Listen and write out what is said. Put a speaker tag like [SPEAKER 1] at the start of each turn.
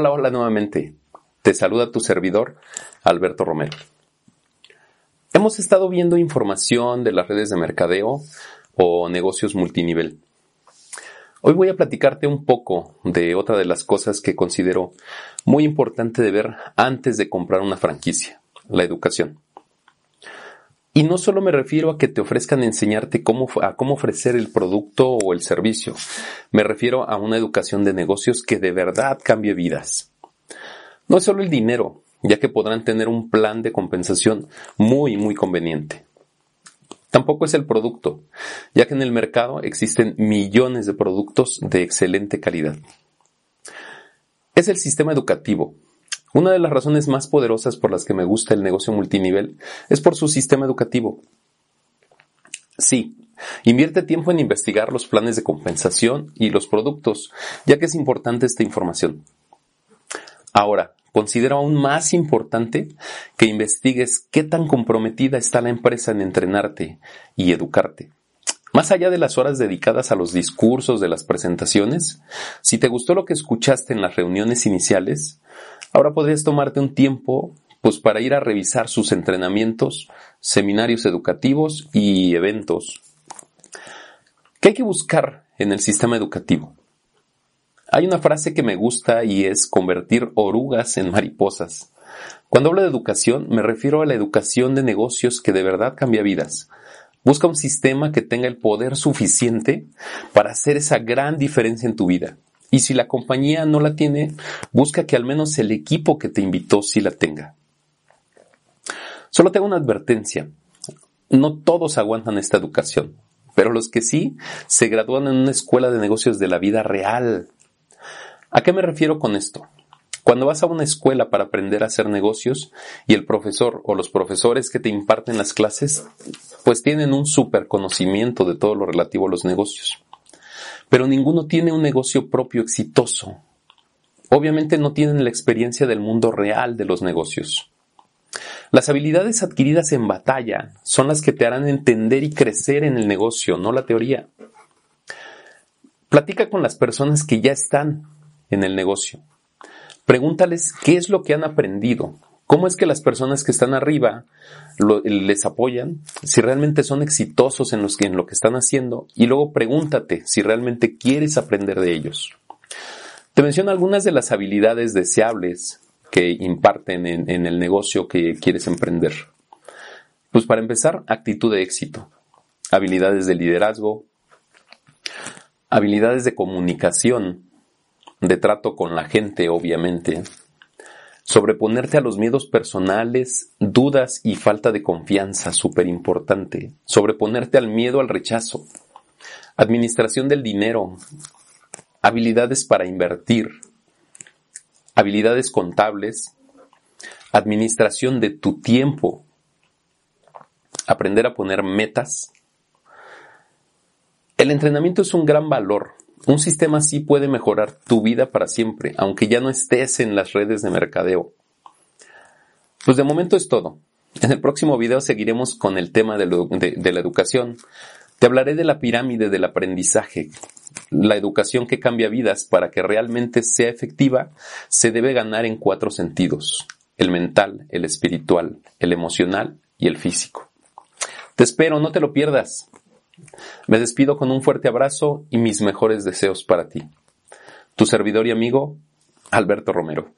[SPEAKER 1] Hola, hola nuevamente. Te saluda tu servidor, Alberto Romero. Hemos estado viendo información de las redes de mercadeo o negocios multinivel. Hoy voy a platicarte un poco de otra de las cosas que considero muy importante de ver antes de comprar una franquicia, la educación. Y no solo me refiero a que te ofrezcan enseñarte cómo, a cómo ofrecer el producto o el servicio, me refiero a una educación de negocios que de verdad cambie vidas. No es solo el dinero, ya que podrán tener un plan de compensación muy, muy conveniente. Tampoco es el producto, ya que en el mercado existen millones de productos de excelente calidad. Es el sistema educativo, una de las razones más poderosas por las que me gusta el negocio multinivel es por su sistema educativo. Sí, invierte tiempo en investigar los planes de compensación y los productos, ya que es importante esta información. Ahora, considero aún más importante que investigues qué tan comprometida está la empresa en entrenarte y educarte. Más allá de las horas dedicadas a los discursos de las presentaciones, si te gustó lo que escuchaste en las reuniones iniciales, Ahora podrías tomarte un tiempo pues para ir a revisar sus entrenamientos, seminarios educativos y eventos. ¿Qué hay que buscar en el sistema educativo? Hay una frase que me gusta y es convertir orugas en mariposas. Cuando hablo de educación me refiero a la educación de negocios que de verdad cambia vidas. Busca un sistema que tenga el poder suficiente para hacer esa gran diferencia en tu vida. Y si la compañía no la tiene, busca que al menos el equipo que te invitó sí la tenga. Solo tengo una advertencia. No todos aguantan esta educación, pero los que sí se gradúan en una escuela de negocios de la vida real. ¿A qué me refiero con esto? Cuando vas a una escuela para aprender a hacer negocios y el profesor o los profesores que te imparten las clases, pues tienen un super conocimiento de todo lo relativo a los negocios pero ninguno tiene un negocio propio exitoso. Obviamente no tienen la experiencia del mundo real de los negocios. Las habilidades adquiridas en batalla son las que te harán entender y crecer en el negocio, no la teoría. Platica con las personas que ya están en el negocio. Pregúntales qué es lo que han aprendido, ¿Cómo es que las personas que están arriba les apoyan? Si realmente son exitosos en, lo que están haciendo. Y luego pregúntate si realmente quieres aprender de ellos. Te menciono algunas de las habilidades deseables que imparten en, en el negocio que quieres emprender. Pues para empezar, actitud de éxito, habilidades de liderazgo, habilidades de comunicación, de trato con la gente, obviamente, Sobreponerte a los miedos personales, dudas y falta de confianza, súper importante. Sobreponerte al miedo al rechazo. Administración del dinero. Habilidades para invertir. Habilidades contables. Administración de tu tiempo. Aprender a poner metas. El entrenamiento es un gran valor un sistema así puede mejorar tu vida para siempre, aunque ya no estés en las redes de mercadeo. Pues de momento es todo. En el próximo video seguiremos con el tema de, la educación. Te hablaré de la pirámide del aprendizaje. La educación que cambia vidas para que realmente sea efectiva se debe ganar en cuatro sentidos. El mental, el espiritual, el emocional y el físico. Te espero, no te lo pierdas. Me despido con un fuerte abrazo y mis mejores deseos para ti. Tu servidor y amigo, Alberto Romero.